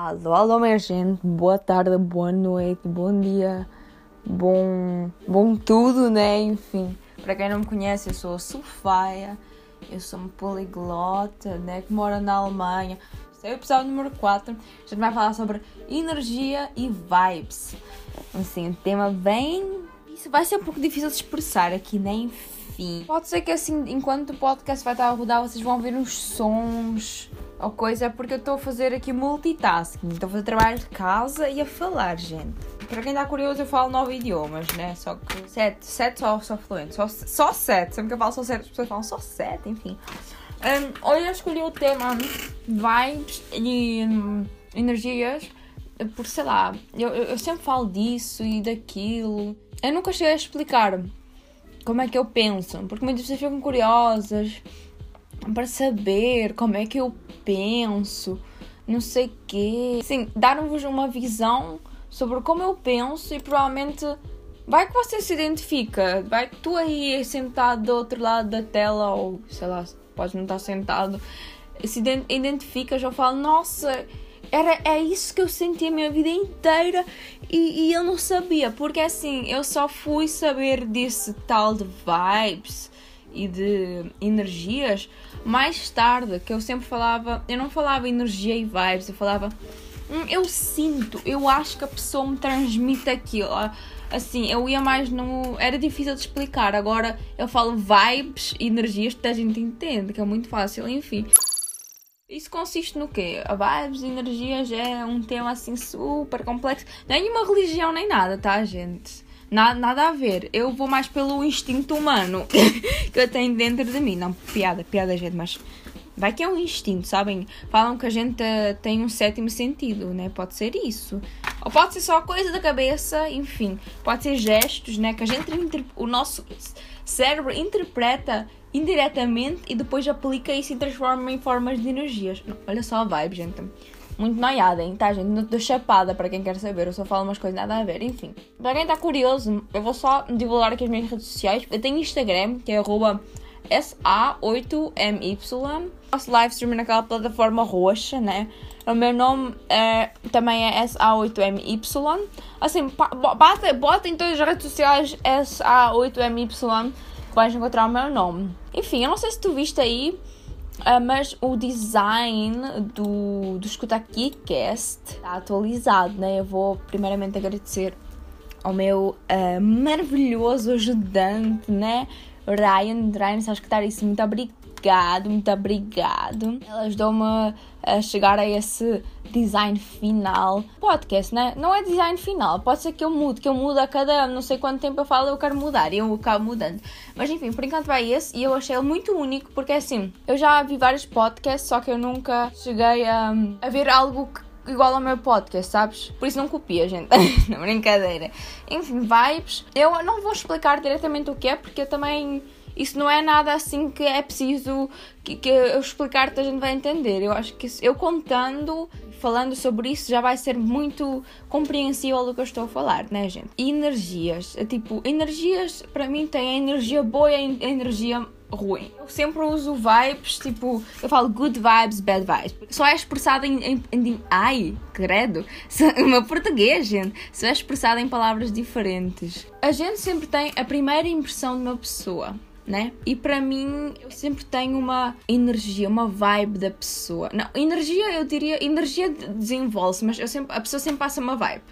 Alô, alô, minha gente, boa tarde, boa noite, bom dia, bom, bom tudo, né? Enfim, para quem não me conhece, eu sou a Sofia, eu sou uma poliglota, né? Que mora na Alemanha. Este é o episódio número 4. A gente vai falar sobre energia e vibes. Assim, um tema bem. Isso vai ser um pouco difícil de expressar aqui, né? Enfim. Pode ser que assim, enquanto o podcast vai estar a rodar, vocês vão ouvir uns sons ou coisa, porque eu estou a fazer aqui multitasking. Estou a fazer trabalho de casa e a falar, gente. Para quem está curioso, eu falo nove idiomas, né? Só que sete, sete só, só fluente. Só, só sete. Sempre que eu falo só sete, as pessoas falam só sete, enfim. Um, hoje eu escolhi o tema vibes e um, energias, por sei lá, eu, eu sempre falo disso e daquilo. Eu nunca cheguei a explicar como é que eu penso, porque muitas pessoas ficam curiosas para saber como é que eu penso, não sei o quê. Sim, dar-vos uma visão sobre como eu penso e provavelmente vai que você se identifica, vai que tu aí sentado do outro lado da tela ou sei lá, pode não estar sentado, se identificas ou fala, nossa, era, é isso que eu senti a minha vida inteira e, e eu não sabia, porque assim, eu só fui saber desse tal de vibes e de energias mais tarde, que eu sempre falava, eu não falava energia e vibes, eu falava, hum, eu sinto, eu acho que a pessoa me transmite aquilo. Assim, eu ia mais no. Era difícil de explicar. Agora eu falo vibes e energias, toda a gente entende, que é muito fácil, enfim. Isso consiste no quê? A vibes e energias é um tema assim super complexo. Nenhuma religião nem nada, tá, gente? Nada, nada a ver. Eu vou mais pelo instinto humano que eu tenho dentro de mim. Não, piada, piada, gente, mas vai que é um instinto, sabem? Falam que a gente uh, tem um sétimo sentido, né? Pode ser isso. Ou pode ser só coisa da cabeça, enfim. Pode ser gestos, né? Que a gente, o nosso cérebro interpreta indiretamente e depois aplica isso e transforma em formas de energias. Olha só a vibe, gente muito noiada, hein, tá, gente? Não chapada para quem quer saber, eu só falo umas coisas nada a ver, enfim. Para quem tá curioso, eu vou só divulgar aqui as minhas redes sociais. Eu tenho Instagram, que é SA8MY. Faço live stream naquela plataforma roxa, né? O meu nome é, também é SA8MY. Assim, bota, bota em todas as redes sociais SA8MY que vais encontrar o meu nome. Enfim, eu não sei se tu viste aí Uh, mas o design do, do Escuta Aqui Cast está atualizado, né? Eu vou primeiramente agradecer ao meu uh, maravilhoso ajudante, né? Ryan, Ryan, sabes que isso muito obrigado, muito obrigado. Ela ajudou-me a chegar a esse design final. Podcast, né? Não é design final. Pode ser que eu mude, que eu mude a cada não sei quanto tempo eu falo, eu quero mudar e eu acabo mudando. Mas enfim, por enquanto vai esse e eu achei ele muito único porque assim, eu já vi vários podcasts, só que eu nunca cheguei a, a ver algo que igual ao meu podcast, sabes? Por isso não copia, gente. não, brincadeira. Enfim, vibes. Eu não vou explicar diretamente o que é, porque eu também isso não é nada assim que é preciso que, que eu explicar que a gente vai entender. Eu acho que isso, eu contando, falando sobre isso, já vai ser muito compreensível do que eu estou a falar, né, gente? Energias. É tipo, energias para mim tem a energia boa e a energia ruim. Eu sempre uso vibes, tipo, eu falo good vibes, bad vibes. Só é expressado em, em, em ai, credo, o meu português, gente, só é expressado em palavras diferentes. A gente sempre tem a primeira impressão de uma pessoa né? E para mim, eu sempre tenho uma energia, uma vibe da pessoa. Não, energia, eu diria, energia desenvolve-se, mas eu sempre, a pessoa sempre passa uma vibe.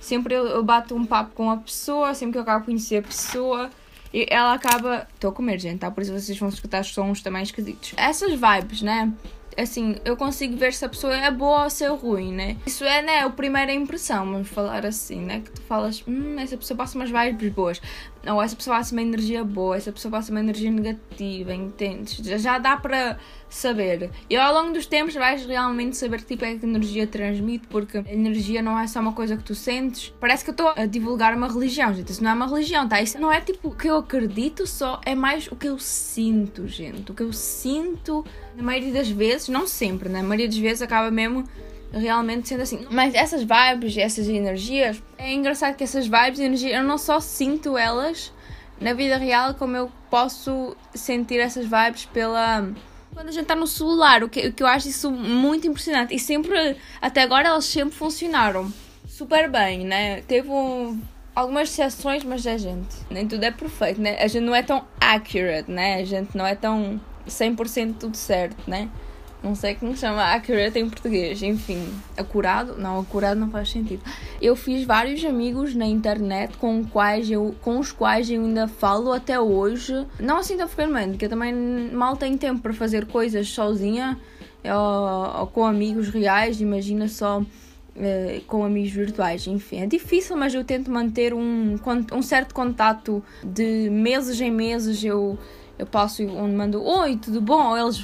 Sempre eu, eu bato um papo com a pessoa, sempre que eu acabo conhecer a pessoa, e ela acaba. Estou a comer, gente, tá? Por isso vocês vão escutar sons também esquisitos. Essas vibes, né? assim, eu consigo ver se a pessoa é boa ou se é ruim, né? Isso é, né, a primeira impressão, vamos falar assim, né? Que tu falas, hum, essa pessoa passa umas vibes boas. Ou essa pessoa passa uma energia boa, essa pessoa passa uma energia negativa, entendes? Já, dá para saber. E ao longo dos tempos vais realmente saber que tipo é que a energia transmite, porque a energia não é só uma coisa que tu sentes. Parece que eu estou a divulgar uma religião, gente. Isso não é uma religião, tá? Isso não é tipo o que eu acredito, só é mais o que eu sinto, gente. O que eu sinto, na maioria das vezes, não sempre, né? Na maioria das vezes acaba mesmo realmente sendo assim. Mas essas vibes, essas energias, é engraçado que essas vibes e energias, eu não só sinto elas na vida real, como eu posso sentir essas vibes pela Quando a gente tá no celular, o que, o que eu acho isso muito impressionante. E sempre, até agora, elas sempre funcionaram super bem, né? Teve um, algumas exceções, mas a gente, nem tudo é perfeito, né? A gente não é tão accurate, né? A gente não é tão 100% tudo certo, né? Não sei como chama accurate em português. Enfim, acurado? Não, acurado não faz sentido. Eu fiz vários amigos na internet com, quais eu, com os quais eu ainda falo até hoje. Não assim tão frequentemente, porque eu também mal tenho tempo para fazer coisas sozinha ou, ou com amigos reais. Imagina só Uh, com amigos virtuais. Enfim, é difícil, mas eu tento manter um, um certo contato de meses em meses. Eu, eu passo onde mando oi, tudo bom? Eles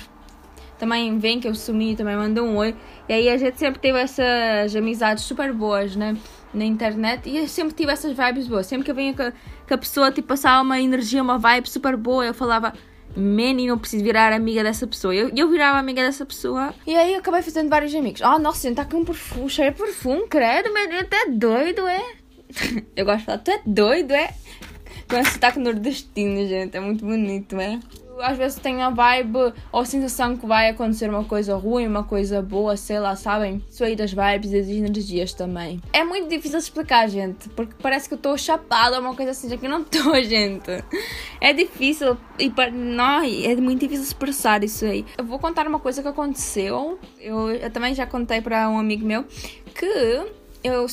também veem que eu sumi, também mandam um oi. E aí a gente sempre teve essas amizades super boas, né? Na internet. E eu sempre tive essas vibes boas. Sempre que eu venho que, que a pessoa tipo, passava uma energia, uma vibe super boa, eu falava. Man, não preciso virar amiga dessa pessoa. E eu, eu virava amiga dessa pessoa. E aí eu acabei fazendo vários amigos. Oh, nossa, gente, tá com um perfume, cheio de perfume, credo, mas tu é doido, é? eu gosto de falar, tu é doido, é? Com esse sotaque nordestino, gente, é muito bonito, é? Às vezes tenho a vibe ou a sensação que vai acontecer uma coisa ruim, uma coisa boa, sei lá, sabem? Isso aí das vibes e das energias também. É muito difícil explicar, gente, porque parece que eu estou chapada uma coisa assim, já que eu não estou, gente. É difícil e para não, é muito difícil expressar isso aí. Eu vou contar uma coisa que aconteceu. Eu, eu também já contei para um amigo meu que eu,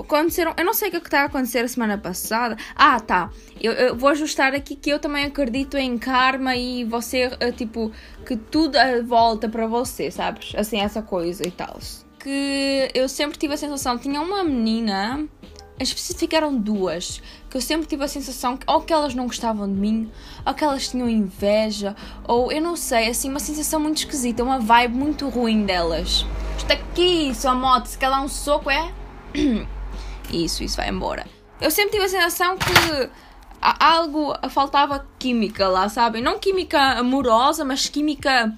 aconteceram. Eu não sei o que é está a acontecer a semana passada. Ah, tá. Eu, eu, vou ajustar aqui que eu também acredito em karma e você, eh, tipo, que tudo volta para você, sabes? Assim, essa coisa e tal. Que eu sempre tive a sensação. Tinha uma menina. Eram duas. Que eu sempre tive a sensação que ou que elas não gostavam de mim, ou que elas tinham inveja, ou eu não sei, assim, uma sensação muito esquisita, uma vibe muito ruim delas. Isto aqui, sua moto, se calhar um soco é Isso, isso vai embora. Eu sempre tive a sensação que algo faltava química lá, sabem? Não química amorosa, mas química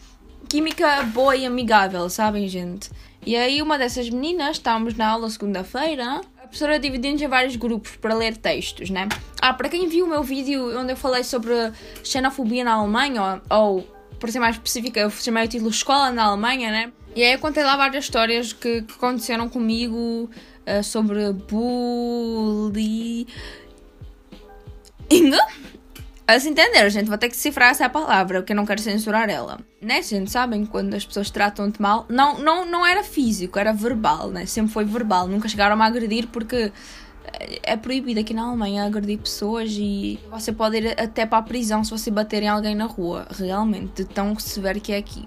química boa e amigável, sabem, gente? E aí uma dessas meninas, estávamos na aula segunda-feira, a professora dividiu-nos em vários grupos para ler textos, né? Ah, para quem viu o meu vídeo onde eu falei sobre xenofobia na Alemanha, ou, ou por ser mais específica, eu chamei o título Escola na Alemanha, né? E aí eu contei lá várias histórias que, que aconteceram comigo uh, sobre bullying. Assim entenderam, gente? Vou ter que cifrar essa palavra, porque eu não quero censurar ela. Né, gente? Sabem quando as pessoas tratam-te mal? Não, não, não era físico, era verbal, né? Sempre foi verbal. Nunca chegaram a agredir porque é proibido aqui na Alemanha agredir pessoas e você pode ir até para a prisão se você bater em alguém na rua, realmente, de tão severo que é aqui.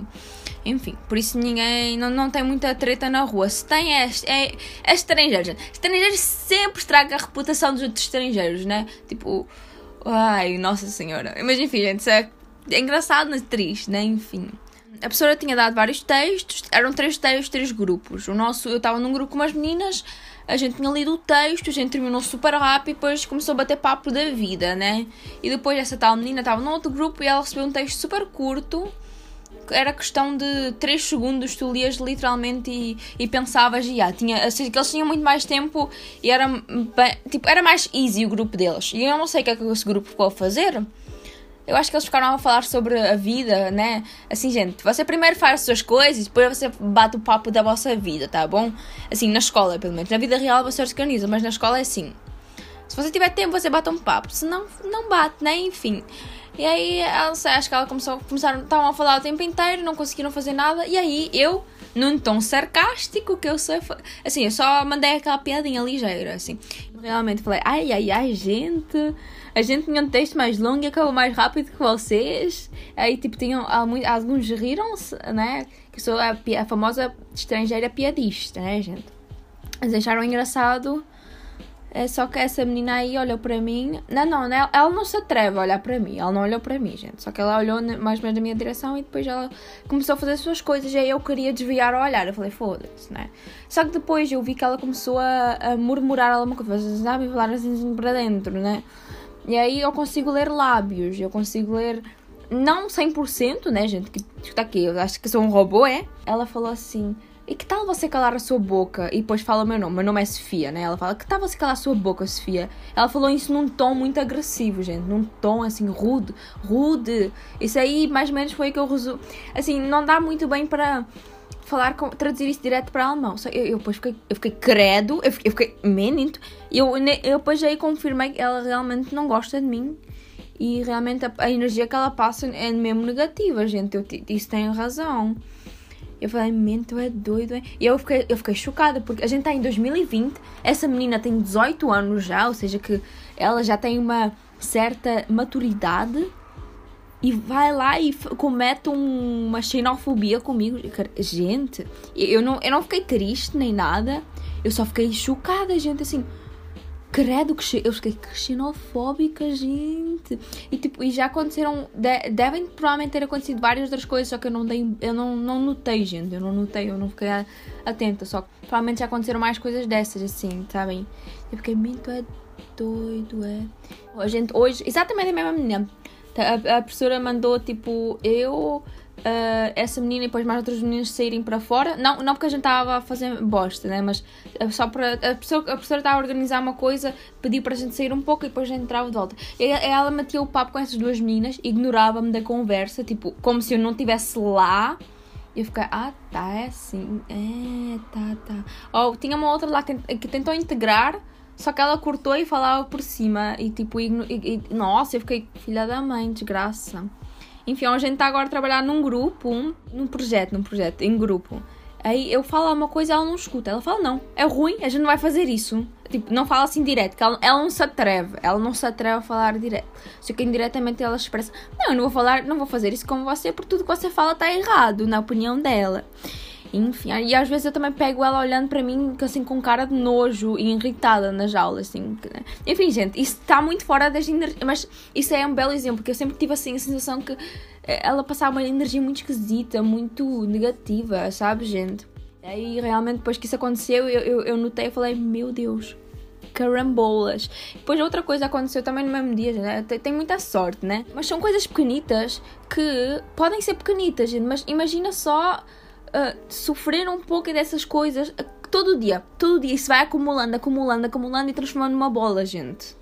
Enfim, por isso ninguém não, não tem muita treta na rua. Se tem é, é, é estrangeiros. Estrangeiros sempre estragam a reputação dos outros estrangeiros, né? Tipo, ai, nossa senhora. Mas enfim, gente, isso é, é engraçado, mas triste, né? Enfim. A professora tinha dado vários textos, eram três textos, três grupos. O nosso, eu estava num grupo com umas meninas a gente tinha lido o texto, a gente terminou super rápido e depois começou a bater papo da vida, né? E depois essa tal menina estava no outro grupo e ela recebeu um texto super curto. Era questão de 3 segundos, tu lias literalmente e, e pensavas, e ah, tinha, assim, que eles tinham muito mais tempo e era, tipo, era mais easy o grupo deles. E eu não sei o que é que esse grupo ficou a fazer eu acho que eles ficaram a falar sobre a vida, né? Assim, gente, você primeiro faz as suas coisas, depois você bate o papo da vossa vida, tá bom? Assim, na escola, pelo menos. Na vida real você organiza, mas na escola é assim. Se você tiver tempo, você bate um papo. Se não, não bate, né? Enfim. E aí, ela, acho que ela começou, começaram, estavam a falar o tempo inteiro, não conseguiram fazer nada. E aí, eu, num tom sarcástico, que eu sei, assim, eu só mandei aquela piadinha ligeira, assim. Realmente falei, ai, ai, ai, gente a gente tinha um texto mais longo e acabou mais rápido que vocês. Aí, tipo, tinham alguns riram-se, né? Que sou a, a, famosa estrangeira piadista, né, gente? Eles acharam engraçado. É só que essa menina aí olhou para mim. Não, não, né? ela não se atreve a olhar para mim. Ela não olhou para mim, gente. Só que ela olhou mais ou menos na minha direção e depois ela começou a fazer as suas coisas. E aí eu queria desviar o olhar. Eu falei, foda-se, né? Só que depois eu vi que ela começou a, a murmurar alguma coisa. Sabe? Falar assim para dentro, né? E aí eu consigo ler lábios, eu consigo ler. Não 100%, né, gente? Que tá aqui, eu acho que sou um robô, é? Ela falou assim: e que tal você calar a sua boca? E depois fala o meu nome. Meu nome é Sofia, né? Ela fala, que tal você calar a sua boca, Sofia? Ela falou isso num tom muito agressivo, gente. Num tom, assim, rude. Rude. Isso aí, mais ou menos, foi o que eu resumo. Assim, não dá muito bem para falar, com, traduzir isso direto para alemão. Só eu, eu depois fiquei, eu fiquei credo. Eu fiquei, eu fiquei menino. Eu, eu depois aí confirmei que ela realmente não gosta de mim. E realmente a, a energia que ela passa é mesmo negativa, gente. Eu, isso tem razão. Eu falei, mento é doido, é? E eu fiquei, eu fiquei chocada, porque a gente está em 2020, essa menina tem 18 anos já, ou seja, que ela já tem uma certa maturidade e vai lá e comete um, uma xenofobia comigo. Gente, eu não, eu não fiquei triste nem nada, eu só fiquei chocada, gente, assim credo que eu fiquei xenofóbica, gente. E tipo, e já aconteceram, de, devem provavelmente ter acontecido várias outras coisas, só que eu não dei, eu não, não notei, gente. Eu não notei, eu não fiquei atenta, só que provavelmente já aconteceram mais coisas dessas assim, sabem? Eu fiquei muito é doido, é. A gente hoje, exatamente a mesma menina. A, a professora mandou tipo, eu uh, essa menina e depois mais outros meninos saírem para fora. Não, não porque a gente estava a fazer bosta, né? Mas uh, só para. A, pessoa, a professora estava a organizar uma coisa, pediu para a gente sair um pouco e depois a gente entrava de volta. E ela metia o papo com essas duas meninas, ignorava-me da conversa, tipo, como se eu não estivesse lá. E eu fiquei, ah, tá, é assim. É, tá, tá. Oh, tinha uma outra lá que, que tentou integrar. Só que ela cortou e falava por cima. E tipo, e, e, nossa, eu fiquei, filha da mãe, desgraça. Enfim, a gente está agora a trabalhar num grupo, um, num projeto, num projeto, em grupo. Aí eu falo uma coisa ela não escuta. Ela fala, não, é ruim, a gente não vai fazer isso. Tipo, não fala assim direto, que ela, ela não se atreve. Ela não se atreve a falar direto. Só que indiretamente ela expressa, não, eu não vou falar, não vou fazer isso com você, porque tudo que você fala está errado, na opinião dela. Enfim, e às vezes eu também pego ela olhando para mim assim com cara de nojo e irritada nas aulas, assim. Né? Enfim, gente, isso está muito fora das energias, mas isso é um belo exemplo, porque eu sempre tive assim a sensação que eh, ela passava uma energia muito esquisita, muito negativa, sabe, gente? E aí realmente depois que isso aconteceu, eu, eu, eu notei e falei, meu Deus, carambolas. Depois outra coisa aconteceu também no mesmo dia, né? muita sorte, né? Mas são coisas pequenitas que podem ser pequenitas, gente, mas imagina só uh, sofrer um pouco dessas coisas todo dia. Todo dia isso vai acumulando, acumulando, acumulando e transformando numa bola, gente.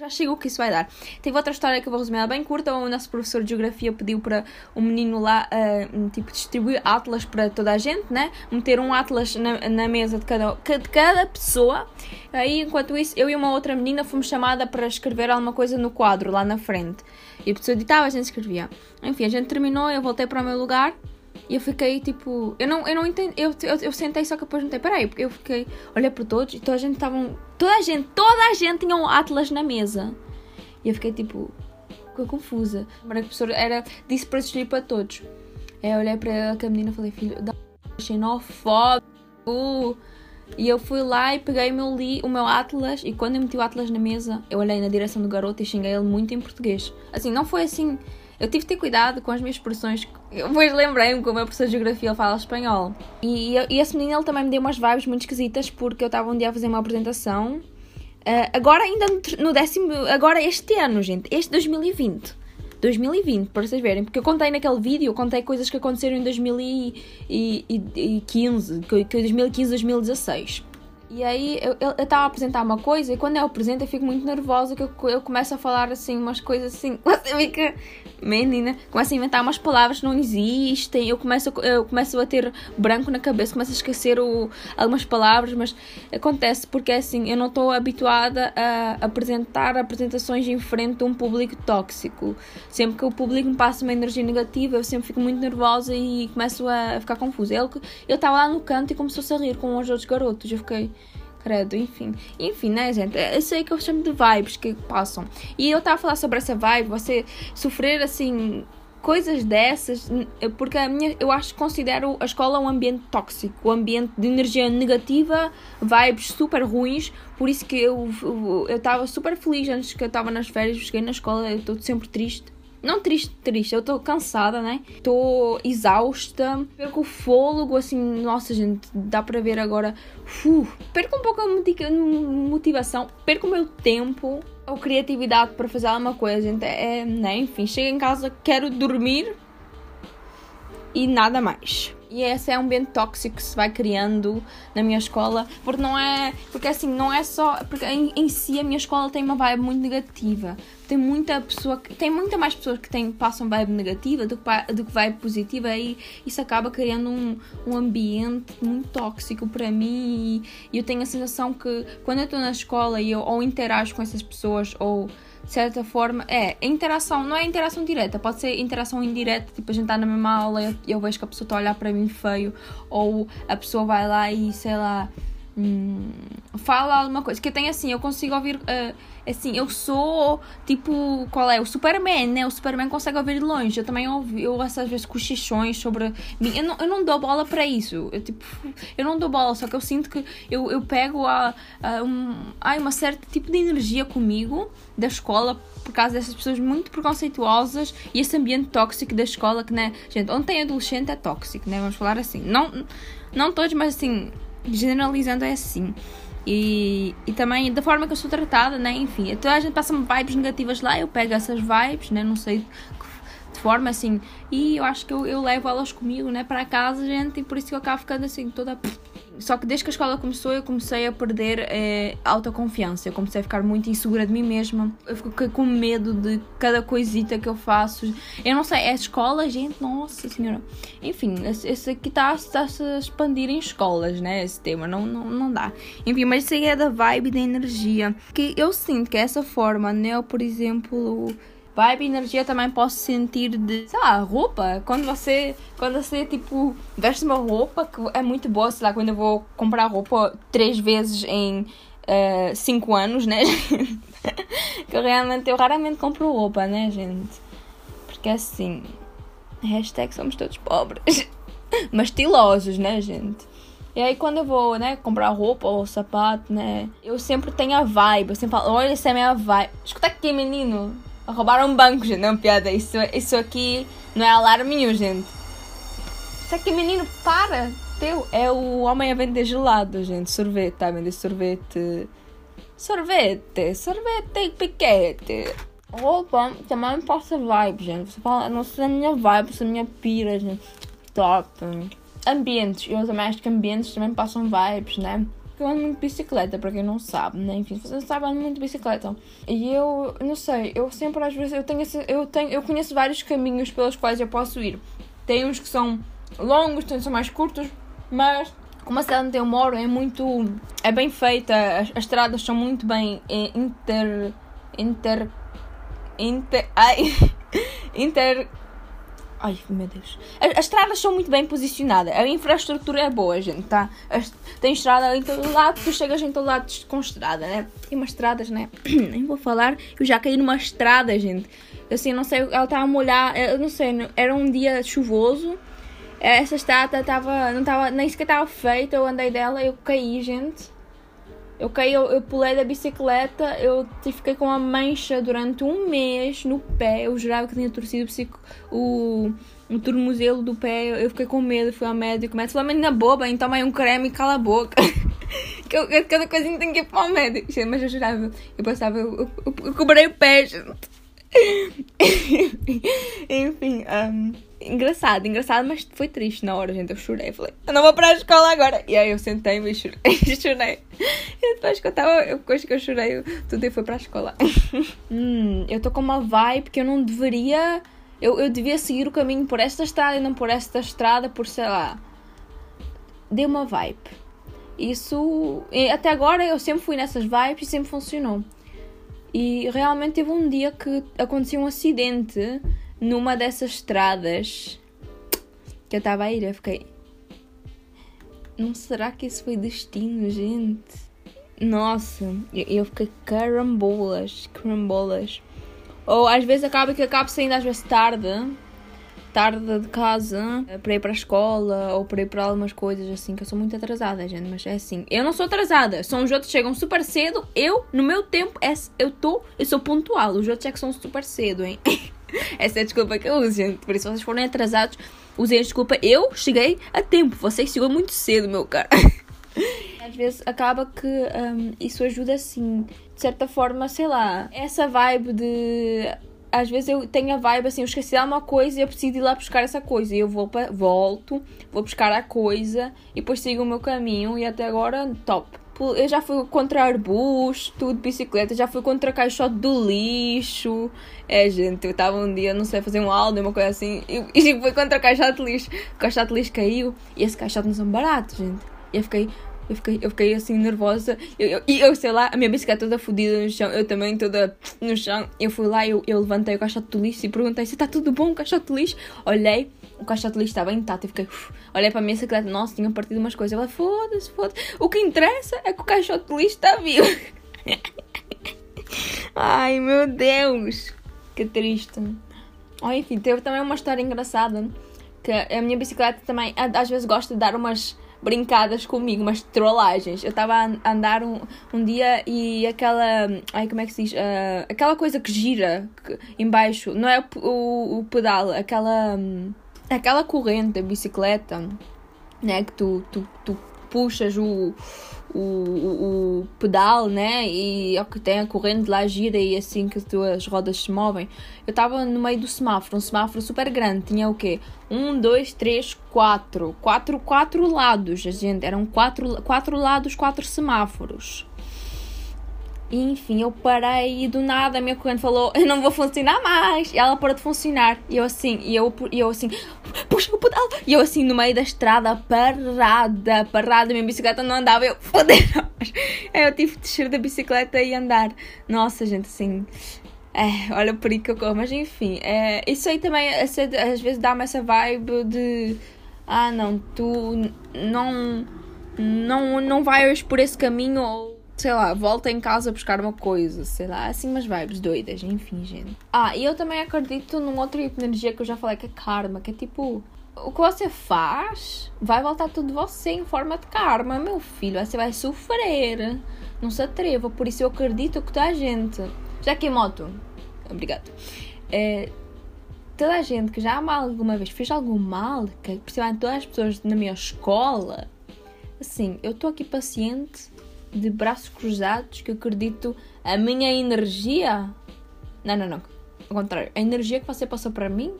Já chegou o que isso vai dar. Teve outra história que eu vou resumir ela bem curta. O nosso professor de Geografia pediu para um menino lá uh, tipo, distribuir atlas para toda a gente, né? Meter um atlas na, na mesa de cada, de cada pessoa. Aí, enquanto isso, eu e uma outra menina fomos chamada para escrever alguma coisa no quadro lá na frente. E a pessoa ditava, a gente escrevia. Enfim, a gente terminou, eu voltei para o meu lugar. E eu fiquei tipo. Eu não, eu não entendi. Eu, eu, eu sentei só que depois não tem. Peraí, porque eu fiquei. Olhei para todos e toda a gente estavam. Toda a gente, toda a gente tinha um Atlas na mesa. E eu fiquei tipo. Ficou confusa. A professora era, disse para assistir para todos. Aí eu olhei para a menina e falei: Filho da xenofóbico. E eu fui lá e peguei meu, li, o meu Atlas. E quando eu meti o Atlas na mesa, eu olhei na direção do garoto e xinguei ele muito em português. Assim, não foi assim eu tive de ter cuidado com as minhas expressões. Depois lembrei-me como a professora de geografia fala espanhol. E, e esse menino ele também me deu umas vibes muito esquisitas porque eu estava um dia a fazer uma apresentação. Uh, agora ainda no, no décimo. Agora este ano, gente. Este 2020. 2020, para vocês verem, porque eu contei naquele vídeo, eu contei coisas que aconteceram em 2015, 2015, 2016. E aí eu estava a apresentar uma coisa e quando eu apresento eu fico muito nervosa que eu, eu começo a falar assim umas coisas assim. Você fica. Menina, começo a inventar umas palavras que não existem. Eu começo, eu começo a ter branco na cabeça, começo a esquecer o, algumas palavras, mas acontece porque assim, eu não estou habituada a apresentar apresentações em frente a um público tóxico. Sempre que o público me passa uma energia negativa, eu sempre fico muito nervosa e começo a ficar confusa. Ele estava lá no canto e começou a rir com os outros garotos. Eu fiquei credo, enfim. Enfim, né, gente? É isso aí que eu chamo de vibes que passam. E eu tava falar sobre essa vibe, você sofrer assim coisas dessas, porque a minha, eu acho que considero a escola um ambiente tóxico, um ambiente de energia negativa, vibes super ruins, por isso que eu estava super feliz antes que eu estava nas férias, cheguei na escola, eu estou sempre triste não triste, triste, eu estou cansada, né? Estou exausta, perco o fôlego, assim, nossa gente, dá para ver agora. Perco um pouco a motivação, perco o meu tempo, a criatividade para fazer alguma coisa, gente. É, né? Enfim, chego em casa, quero dormir e nada mais. E esse é um ambiente tóxico que se vai criando na minha escola, porque não é, porque assim, não é só, porque em, em si a minha escola tem uma vibe muito negativa. Tem muita pessoa, tem muita mais pessoas que têm, passam vibe negativa do que, do que vibe positiva e isso acaba criando um, um ambiente muito tóxico para mim e eu tenho a sensação que quando eu estou na escola e eu ou interajo com essas pessoas ou de certa forma, é interação, não é interação direta, pode ser interação indireta, tipo a gente está na mesma aula e eu vejo que a pessoa está a olhar para mim feio, ou a pessoa vai lá e sei lá. Hum, fala alguma coisa que tenho assim, eu consigo ouvir uh, assim, eu sou tipo, qual é? O Superman, né? O Superman consegue ouvir de longe. Eu também ouvi, eu essas vezes cochichões sobre mim. Eu não, eu não dou bola para isso. Eu tipo, eu não dou bola, só que eu sinto que eu, eu pego a, a um, ai, uma certa tipo de energia comigo da escola por causa dessas pessoas muito preconceituosas e esse ambiente tóxico da escola que, né? Gente, onde tem adolescente é tóxico, né? Vamos falar assim. Não, não todos, mas assim, generalizando é assim. E, e também da forma que eu sou tratada, né? Enfim, toda a gente passa vibes negativas lá, eu pego essas vibes, né? Não sei de forma assim. E eu acho que eu, eu levo elas comigo, né? Para casa, gente, e por isso que eu acabo ficando assim toda só que desde que a escola começou, eu comecei a perder é, autoconfiança. Eu comecei a ficar muito insegura de mim mesma. Eu fiquei com medo de cada coisita que eu faço. Eu não sei, é escola, gente, nossa senhora. Enfim, esse aqui está tá a expandir em escolas, né? Esse tema, não, não, não dá. Enfim, mas isso aí é da vibe, da energia. Que eu sinto que essa forma, né? Por exemplo vibe e energia também posso sentir de, sei lá, roupa. Quando você, quando você, tipo, veste uma roupa que é muito boa, sei lá, quando eu vou comprar roupa três vezes em uh, cinco anos, né, que eu realmente, eu raramente compro roupa, né, gente? Porque assim, hashtag somos todos pobres. Mas estilosos, né, gente? E aí quando eu vou, né, comprar roupa ou sapato, né, eu sempre tenho a vibe, eu sempre falo, olha, essa é a minha vibe. Escuta aqui, menino, Roubaram um banco, gente. Não, piada. Isso, isso aqui não é alarme nenhum, gente. Isso aqui, menino, para! Teu. É o homem a vender gelado, gente. Sorvete, tá a vender sorvete. Sorvete, sorvete e piquete. Roupa também passa vibe, gente. Você fala, não sei a minha vibe, se a minha pira, gente. Top. Ambientes. Eu também acho que ambientes também passam vibes, né? Eu ando muito de bicicleta, para quem não sabe, né? Enfim, se você sabe, ando muito de bicicleta. E eu, não sei, eu sempre às vezes, eu tenho, eu tenho, eu conheço vários caminhos pelos quais eu posso ir. Tem uns que são longos, tem uns que são mais curtos, mas como a cidade onde eu moro é muito, é bem feita, as, as estradas são muito bem eh, inter, inter, inter, ai, inter Ai, meu Deus. As, as, estradas são muito bem posicionadas. A infraestrutura é boa, gente, tá? As, tem estrada em todo lado, tu chegas em todo lado com estrada, né? E umas estradas, né? Nem vou falar. Eu já caí numa estrada, gente. Assim, não sei, ela estava molhada. Eu não sei, era um dia chuvoso. Essa estrada estava. Não estava. Nem sequer estava feita. Eu andei dela eu caí, gente. Eu caí, eu, eu pulei da bicicleta, eu fiquei com uma mancha durante um mês no pé. Eu jurava que tinha torcido o, o tornozelo do pé. Eu fiquei com medo, fui ao médico. O médico falou: menina boba, então aí um creme e cala a boca. que eu, cada coisinha tem que ir para o médico. Mas eu jurava, eu passava, eu, eu, eu cobrei o pé, gente. Enfim, um, engraçado, engraçado, mas foi triste na hora, gente. Eu chorei, falei, eu não vou para a escola agora. E aí eu sentei-me e chorei. chorei. E depois que eu tava, eu, depois que eu chorei, tudo e foi para a escola. hum, eu tô com uma vibe que eu não deveria. Eu, eu devia seguir o caminho por esta estrada e não por esta estrada, por sei lá. Deu uma vibe. Isso. Até agora eu sempre fui nessas vibes e sempre funcionou. E realmente teve um dia que aconteceu um acidente numa dessas estradas que eu estava a ir. Eu fiquei. Não será que isso foi destino, gente? Nossa, eu fiquei carambolas, carambolas. Ou às vezes acaba que eu acabo saindo às vezes tarde tarde de casa eh, para ir para a escola ou para ir para algumas coisas assim, que eu sou muito atrasada, gente, mas é assim. Eu não sou atrasada, são os outros que chegam super cedo. Eu, no meu tempo, é, eu tô, eu sou pontual. Os outros é que são super cedo, hein? Essa é a desculpa que eu uso, gente. Por isso, vocês forem atrasados, usem a desculpa. Eu cheguei a tempo, vocês chegou muito cedo, meu cara. Às vezes acaba que um, isso ajuda assim, de certa forma, sei lá, essa vibe de às vezes eu tenho a vibe assim, eu esqueci de alguma coisa e eu preciso ir lá buscar essa coisa. E eu vou pra, volto, vou buscar a coisa e depois sigo o meu caminho e até agora, top. Eu já fui contra arbusto, tudo, bicicleta, já fui contra caixote do lixo. É, gente, eu estava um dia, não sei, fazer um áudio, uma coisa assim, e, e fui contra caixote de lixo. O caixote de lixo caiu e esse caixote não são baratos, gente. E eu fiquei, eu fiquei, eu fiquei assim nervosa. E eu, eu, eu, sei lá, a minha bicicleta toda fodida no chão, eu também toda no chão. Eu fui lá, eu, eu levantei o caixote do lixo e perguntei se está tudo bom, o caixote do lixo. Olhei, o caixote de lixo estava intacto. Eu fiquei, uf, olhei para a minha bicicleta, nossa, tinha partido umas coisas. Falei, foda-se, foda-se. O que interessa é que o caixote de lixo está vivo. Ai, meu Deus, que triste. Oh, enfim, teve também uma história engraçada. Que a minha bicicleta também, às vezes, gosta de dar umas brincadas comigo, umas trollagens. Eu estava a andar um, um dia e aquela. Ai, como é que se diz? Uh, aquela coisa que gira que, embaixo, não é o, o, o pedal, aquela. Aquela corrente da bicicleta, né? Que tu, tu, tu puxas o, o, o, pedal, né? E é o que tem a corrente lá gira e assim que as tuas rodas se movem. Eu estava no meio do semáforo, um semáforo super grande, tinha o quê? Um, dois, três, quatro. Quatro, quatro lados, gente. Eram quatro, quatro lados, quatro semáforos. E, enfim, eu parei e do nada a minha corrente falou: Eu não vou funcionar mais. E ela parou de funcionar. E eu assim, e eu, e eu assim, puxa o pedal. E eu assim, no meio da estrada, parada, parada. Minha bicicleta não andava. Eu, foder eu tive de descer da bicicleta e andar. Nossa, gente, assim. É, olha o perigo que eu corro. Mas enfim, é, isso aí também às vezes dá-me essa vibe de. Ah, não, tu não. Não, não vais por esse caminho ou sei lá, volta em casa buscar uma coisa, sei lá, assim umas vibes doidas, enfim, gente. Ah, e eu também acredito num outro tipo de energia que eu já falei que é karma, que é tipo, o que você faz vai voltar tudo você em forma de karma, meu filho, você vai sofrer, não se atreva, por isso eu acredito que toda a gente, já que moto, obrigado, é, toda a gente que já alguma vez fez algum mal, que principalmente todas as pessoas na minha escola, assim, eu estou aqui paciente de braços cruzados que acredito a minha energia. Não, não, não. Ao contrário, a energia que você passou para mim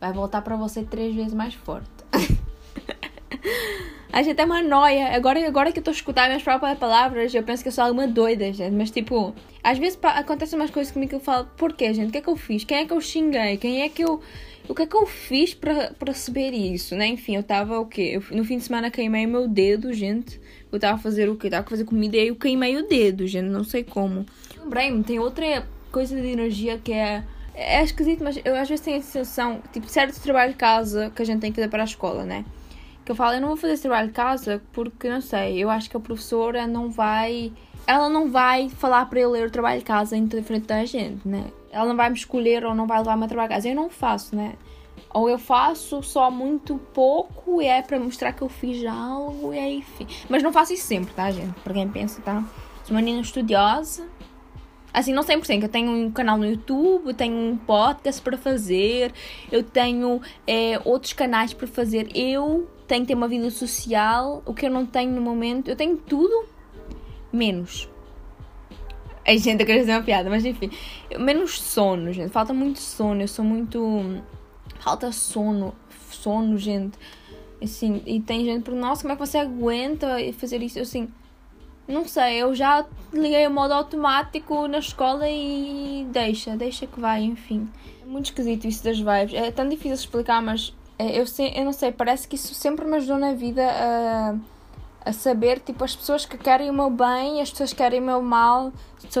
vai voltar para você três vezes mais forte. a gente é uma noia. Agora, agora que eu estou a escutar minhas próprias palavras, eu penso que eu sou alguma doida, gente. Mas, tipo, às vezes acontecem umas coisas comigo que eu falo: porquê, gente? O que é que eu fiz? Quem é que eu xinguei? Quem é que eu. O que é que eu fiz para receber isso, né? Enfim, eu tava o quê? Eu, no fim de semana queimei o meu dedo, gente. Eu tava a fazer o quê? Eu tava a fazer comida e eu queimei o dedo, gente. Não sei como. Lembrei-me, tem outra coisa de energia que é. É esquisito, mas eu às vezes tenho a sensação, tipo, certo trabalho de casa que a gente tem que fazer para a escola, né? Que eu falo, eu não vou fazer esse trabalho de casa porque, não sei, eu acho que a professora não vai. Ela não vai falar para eu ler o trabalho de casa em frente da gente, né? Ela não vai me escolher ou não vai levar o meu trabalho de casa. Eu não faço, né? Ou eu faço só muito pouco e é para mostrar que eu fiz algo e aí, enfim. Mas não faço isso sempre, tá, gente? Para quem pensa, tá? Sou uma menina estudiosa. Assim, não 100%. Eu tenho um canal no YouTube, tenho um podcast para fazer, eu tenho é, outros canais para fazer. Eu tenho que ter uma vida social, o que eu não tenho no momento. Eu tenho tudo, menos. A gente, eu queria fazer uma piada, mas enfim. Menos sono, gente. Falta muito sono. Eu sou muito falta sono, sono, gente. Assim, e tem gente por nossa, como é que você aguenta fazer isso? Assim, não sei, eu já liguei o modo automático na escola e deixa, deixa que vai, enfim. É muito esquisito isso das vibes. É tão difícil explicar, mas é, eu, eu não sei, parece que isso sempre me ajudou na vida a, a saber, tipo, as pessoas que querem o meu bem, as pessoas que querem o meu mal,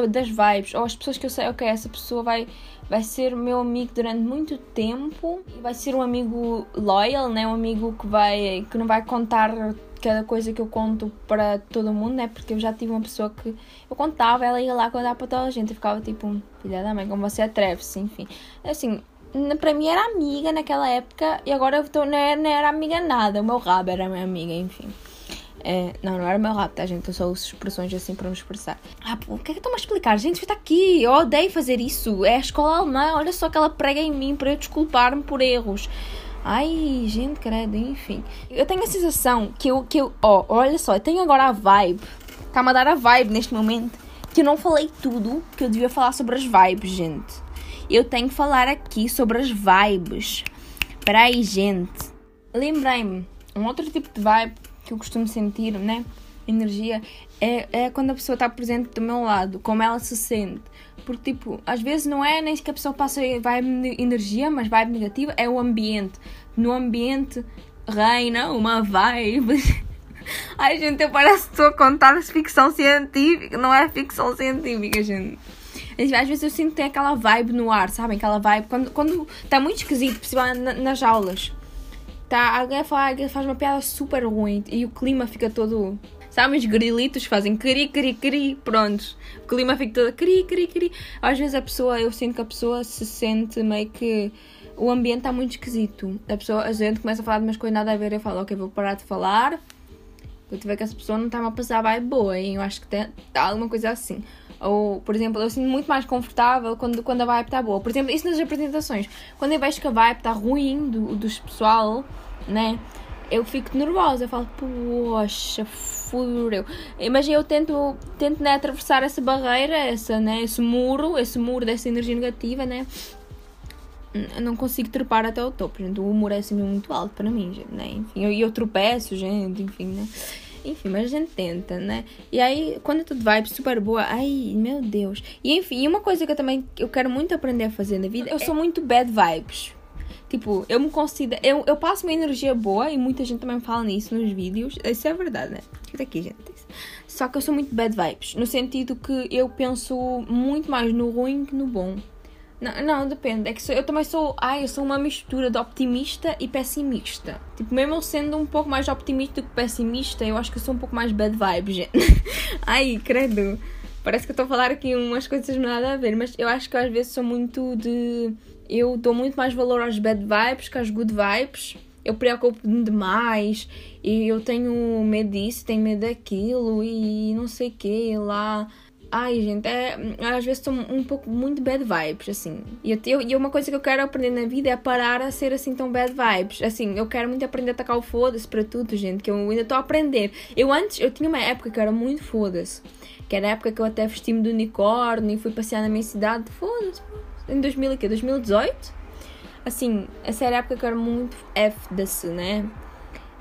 das vibes. Ou as pessoas que eu sei, ok, essa pessoa vai vai ser meu amigo durante muito tempo e vai ser um amigo loyal, né? Um amigo que vai que não vai contar cada coisa que eu conto para todo mundo, né? Porque eu já tive uma pessoa que eu contava, ela ia lá contar para toda a gente e ficava tipo, filha da mãe, como você atreve-se, enfim. Assim, para mim era amiga naquela época e agora eu tô, não, era, não era amiga nada, o meu rabo era minha amiga, enfim. É, não, não era meu rap, tá, gente? Eu só uso expressões assim para me expressar. Ah, o que é que estão a explicar? Gente, está aqui. Eu odeio fazer isso. É a escola alemã. Olha só que ela prega em mim para eu desculpar-me por erros. Ai, gente, credo, enfim. Eu tenho a sensação que eu, que eu. Ó, olha só, eu tenho agora a vibe. Está-me a dar a vibe neste momento. Que eu não falei tudo que eu devia falar sobre as vibes, gente. eu tenho que falar aqui sobre as vibes. Espera aí, gente. Lembrei-me, um outro tipo de vibe que eu costumo sentir, né? Energia, é, é quando a pessoa está presente do meu lado, como ela se sente. Porque, tipo, às vezes não é nem que a pessoa passa vibe energia, mas vibe negativa, é o ambiente. No ambiente reina uma vibe. Ai, gente, eu parece que estou a contar ficção científica. Não é ficção científica, gente. Às vezes eu sinto que tem aquela vibe no ar, sabem? Aquela vibe. Quando, quando está muito esquisito, principalmente nas aulas. Tá, alguém faz, faz uma piada super ruim e o clima fica todo. Sabe, os grilitos fazem cri, cri, cri, prontos. O clima fica todo cri, cri, cri. Às vezes a pessoa, eu sinto que a pessoa se sente meio que o ambiente está muito esquisito. A pessoa, a gente começa a falar de umas coisas nada a ver. Eu falo, ok, vou parar de falar. Eu tiver que essa pessoa não está-me a passar vibe boa, hein? Eu acho que tem, tá alguma coisa assim. Ou, por exemplo, eu sinto muito mais confortável quando, quando a vibe está boa. Por exemplo, isso nas apresentações. Quando eu vejo que a vibe está ruim do, dos pessoal, né? Eu fico nervosa. Eu falo, poxa, fudeu. Mas eu tento, tento né, atravessar essa barreira, essa, né, esse muro, esse muro dessa energia negativa, né? eu não consigo trepar até o topo, gente. O humor é assim muito alto para mim, gente, né? Enfim, eu, eu tropeço, gente, enfim, né? Enfim, mas a gente tenta, né? E aí, quando é tudo vibe super boa, ai, meu Deus. E enfim, uma coisa que eu também eu quero muito aprender a fazer na vida, eu sou muito bad vibes. Tipo, eu me considero. Eu, eu passo uma energia boa e muita gente também fala nisso nos vídeos. Isso é verdade, né? Fica aqui, gente. Só que eu sou muito bad vibes. No sentido que eu penso muito mais no ruim que no bom. Não, não, depende. É que eu também sou. Ai, eu sou uma mistura de optimista e pessimista. Tipo, mesmo eu sendo um pouco mais optimista do que pessimista, eu acho que eu sou um pouco mais bad vibe, gente. Ai, credo. Parece que eu estou a falar aqui umas coisas nada a ver, mas eu acho que às vezes sou muito de. Eu dou muito mais valor às bad vibes que às good vibes. Eu preocupo-me demais e eu tenho medo disso, tenho medo daquilo e não sei o que lá. Ai, gente, é, às vezes estou um pouco muito bad vibes, assim. E, eu, e uma coisa que eu quero aprender na vida é parar a ser assim tão bad vibes. Assim, eu quero muito aprender a tacar o foda-se para tudo, gente, que eu ainda estou a aprender. Eu antes, eu tinha uma época que era muito foda-se. Que era a época que eu até vesti-me de unicórnio e fui passear na minha cidade. Foda-se, em 2000, 2018? Assim, essa era a época que eu era muito F-se, né?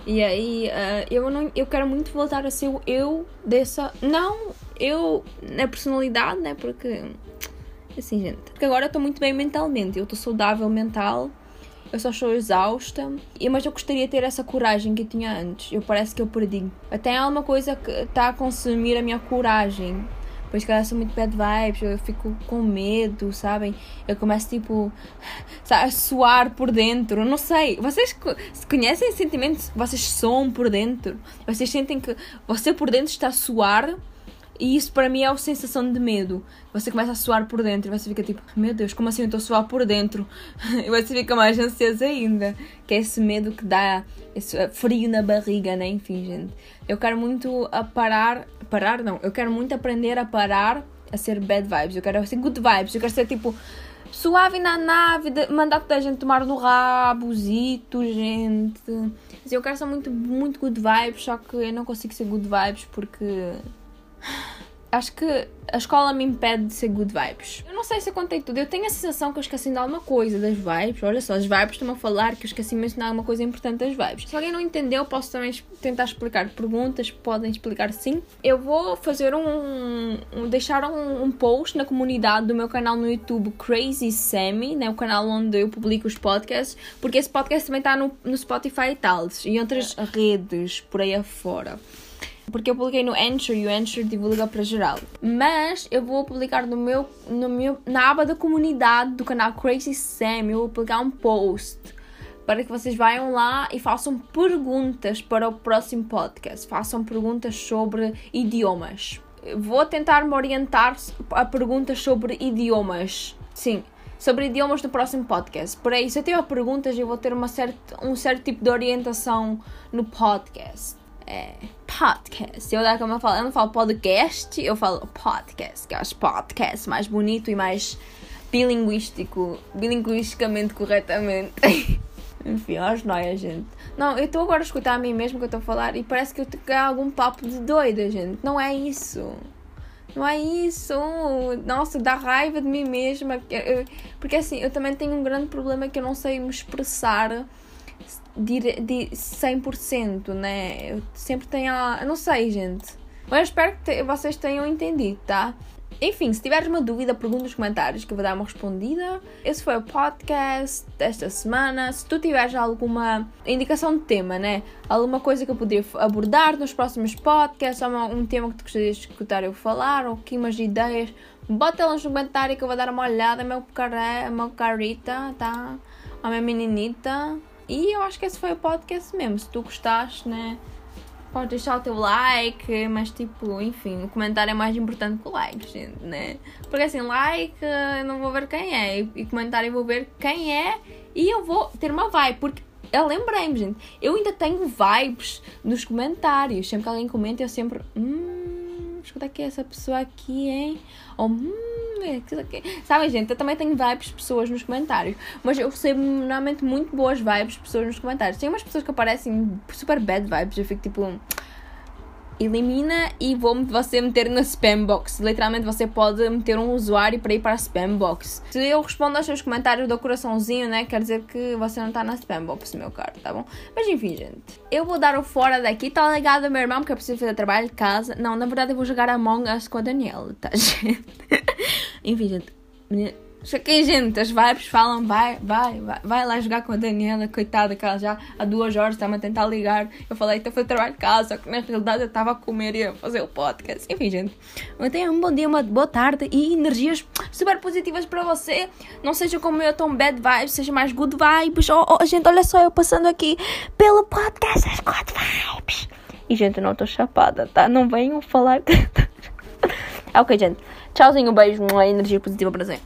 E aí, uh, eu, não, eu quero muito voltar a ser o eu dessa. Não eu, na personalidade, né? Porque, assim, gente. Porque agora eu estou muito bem mentalmente. Eu estou saudável mental. Eu só estou exausta. Mas eu gostaria de ter essa coragem que eu tinha antes. Eu parece que eu perdi. Até há uma coisa que está a consumir a minha coragem. Pois que são muito bad vibes, eu fico com medo, sabem? Eu começo tipo a suar por dentro, não sei. Vocês conhecem sentimentos? Vocês soam por dentro? Vocês sentem que você por dentro está a suar e isso para mim é a sensação de medo. Você começa a suar por dentro e você fica tipo, meu Deus, como assim eu estou a suar por dentro? E você fica mais ansioso ainda. Que é esse medo que dá, esse eh, frio na barriga, né? Enfim, gente. Eu quero muito a parar. Parar não, eu quero muito aprender a parar a ser bad vibes. Eu quero ser good vibes. Eu quero ser tipo suave na nave, mandar toda a gente tomar no rabo, zito, gente. Eu quero ser muito, muito good vibes, só que eu não consigo ser good vibes porque acho que a escola me impede de ser good vibes. Eu não sei se eu contei tudo. Eu tenho a sensação que eu esqueci de alguma coisa das vibes. Olha só, as vibes estão a falar que eu esqueci de mencionar alguma coisa importante das vibes. Se alguém não entendeu, posso também tentar explicar perguntas. Podem explicar sim. Eu vou fazer um. um deixar um, um, post na comunidade do meu canal no YouTube Crazy Sammy, né? O canal onde eu publico os podcasts. Porque esse podcast também está no, no Spotify e tal. E outras redes por aí afora porque eu publiquei no Anchor e o Anchor divulga para geral. Mas eu vou publicar no meu, no meu, na aba da comunidade do canal Crazy Sam, eu vou publicar um post para que vocês vayam lá e façam perguntas para o próximo podcast. Façam perguntas sobre idiomas. Vou tentar me orientar a perguntas sobre idiomas. Sim, sobre idiomas no próximo podcast. Por aí, se eu tiver perguntas, eu vou ter uma certa, um certo tipo de orientação no podcast é podcast. Eu, como eu, falo, eu não falo podcast, eu falo podcast, que eu acho podcast mais bonito e mais bilinguístico, bilinguisticamente corretamente. Enfim, acho noias, gente. Não, eu estou agora a escutar a mim mesmo que eu estou a falar e parece que eu tenho algum papo de doida, gente. Não é isso. Não é isso. Nossa, dá raiva de mim mesma. Porque assim, eu também tenho um grande problema que eu não sei me expressar de 100%, né? Eu sempre tenho. A... Não sei, gente. Mas espero que vocês tenham entendido, tá? Enfim, se tiveres uma dúvida, pergunta nos comentários que eu vou dar uma respondida. Esse foi o podcast desta semana. Se tu tiveres alguma indicação de tema, né? Alguma coisa que eu poderia abordar nos próximos podcasts, ou um tema que tu gostarias de escutar eu falar, ou aqui umas ideias, bota lá nos comentários que eu vou dar uma olhada, meu, caré, meu carita, tá? A minha meninita. E eu acho que esse foi o podcast mesmo. Se tu gostaste, né? Pode deixar o teu like, mas tipo, enfim, o comentário é mais importante que o like, gente, né? Porque assim, like eu não vou ver quem é, e comentário eu vou ver quem é e eu vou ter uma vibe, porque eu lembrei-me, gente, eu ainda tenho vibes nos comentários. Sempre que alguém comenta, eu sempre. Hum, escuta aqui essa pessoa aqui, hein? Ou hum, Sabem, gente, eu também tenho vibes pessoas nos comentários, mas eu recebo normalmente muito boas vibes pessoas nos comentários. Tem umas pessoas que aparecem super bad vibes, eu fico tipo elimina e vou você meter na spam box. Literalmente você pode meter um usuário para ir para a spam box. Se eu respondo aos seus comentários do coraçãozinho, né, quer dizer que você não está na spam box, meu caro, tá bom? Mas enfim, gente. Eu vou dar o fora daqui, tá ligado meu irmão, porque eu preciso fazer trabalho de casa. Não, na verdade eu vou jogar Among Us com a Daniela, tá, gente? enfim, gente. Chequei, gente, as vibes falam, vai, vai, vai, vai lá jogar com a Daniela, coitada, que ela já há duas horas está-me a tentar ligar. Eu falei, então foi trabalho de casa, só que na realidade eu estava a comer e a fazer o podcast. Enfim, gente, tenha um bom dia, uma boa tarde e energias super positivas para você. Não seja como eu, tão bad vibes, seja mais good vibes. Oh, oh, gente, olha só, eu passando aqui pelo podcast das good vibes. E, gente, não estou chapada, tá? Não venham falar. ok, gente. Tchauzinho, beijo, uma energia positiva para você.